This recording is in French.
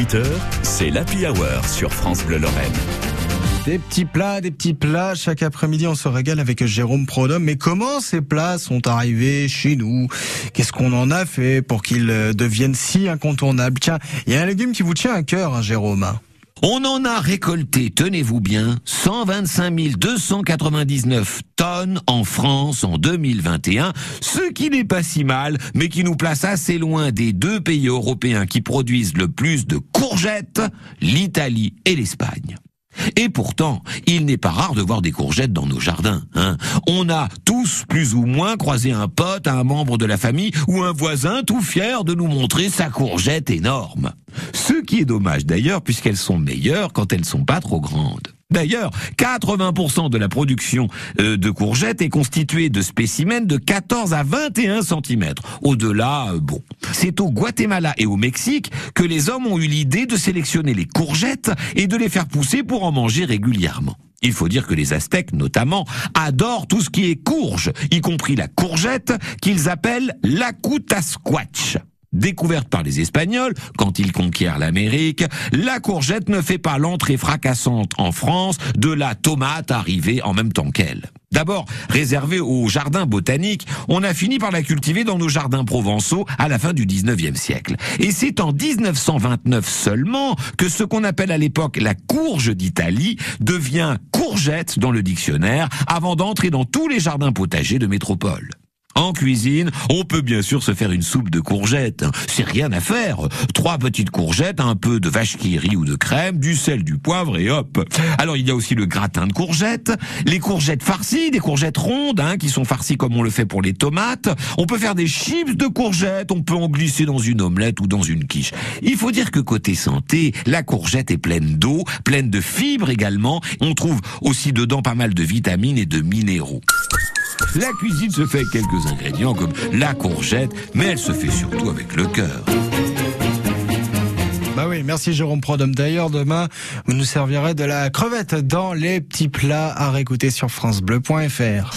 18h, c'est l'Happy Hour sur France Bleu Lorraine. Des petits plats, des petits plats. Chaque après-midi, on se régale avec Jérôme Prodhomme. Mais comment ces plats sont arrivés chez nous? Qu'est-ce qu'on en a fait pour qu'ils euh, deviennent si incontournables? Tiens, il y a un légume qui vous tient à cœur, hein, Jérôme. On en a récolté, tenez-vous bien, 125 299 tonnes en France en 2021, ce qui n'est pas si mal, mais qui nous place assez loin des deux pays européens qui produisent le plus de courgettes, l'Italie et l'Espagne. Et pourtant, il n'est pas rare de voir des courgettes dans nos jardins. Hein. On a tous plus ou moins croisé un pote, un membre de la famille ou un voisin tout fier de nous montrer sa courgette énorme. Qui est dommage d'ailleurs puisqu'elles sont meilleures quand elles sont pas trop grandes. D'ailleurs, 80% de la production euh, de courgettes est constituée de spécimens de 14 à 21 cm. Au-delà, euh, bon. C'est au Guatemala et au Mexique que les hommes ont eu l'idée de sélectionner les courgettes et de les faire pousser pour en manger régulièrement. Il faut dire que les Aztèques, notamment, adorent tout ce qui est courge, y compris la courgette, qu'ils appellent la squatch. Découverte par les Espagnols quand ils conquièrent l'Amérique, la courgette ne fait pas l'entrée fracassante en France de la tomate arrivée en même temps qu'elle. D'abord, réservée aux jardins botaniques, on a fini par la cultiver dans nos jardins provençaux à la fin du 19e siècle. Et c'est en 1929 seulement que ce qu'on appelle à l'époque la courge d'Italie devient courgette dans le dictionnaire avant d'entrer dans tous les jardins potagers de métropole. En cuisine, on peut bien sûr se faire une soupe de courgettes. C'est rien à faire. Trois petites courgettes, un peu de vache qui rit ou de crème, du sel, du poivre et hop. Alors il y a aussi le gratin de courgettes, les courgettes farcies, des courgettes rondes, hein, qui sont farcies comme on le fait pour les tomates. On peut faire des chips de courgettes, on peut en glisser dans une omelette ou dans une quiche. Il faut dire que côté santé, la courgette est pleine d'eau, pleine de fibres également. On trouve aussi dedans pas mal de vitamines et de minéraux. La cuisine se fait avec quelques ingrédients comme la courgette, mais elle se fait surtout avec le cœur. Bah oui, merci Jérôme Prodhomme. D'ailleurs, demain, vous nous servirez de la crevette dans les petits plats à réécouter sur francebleu.fr.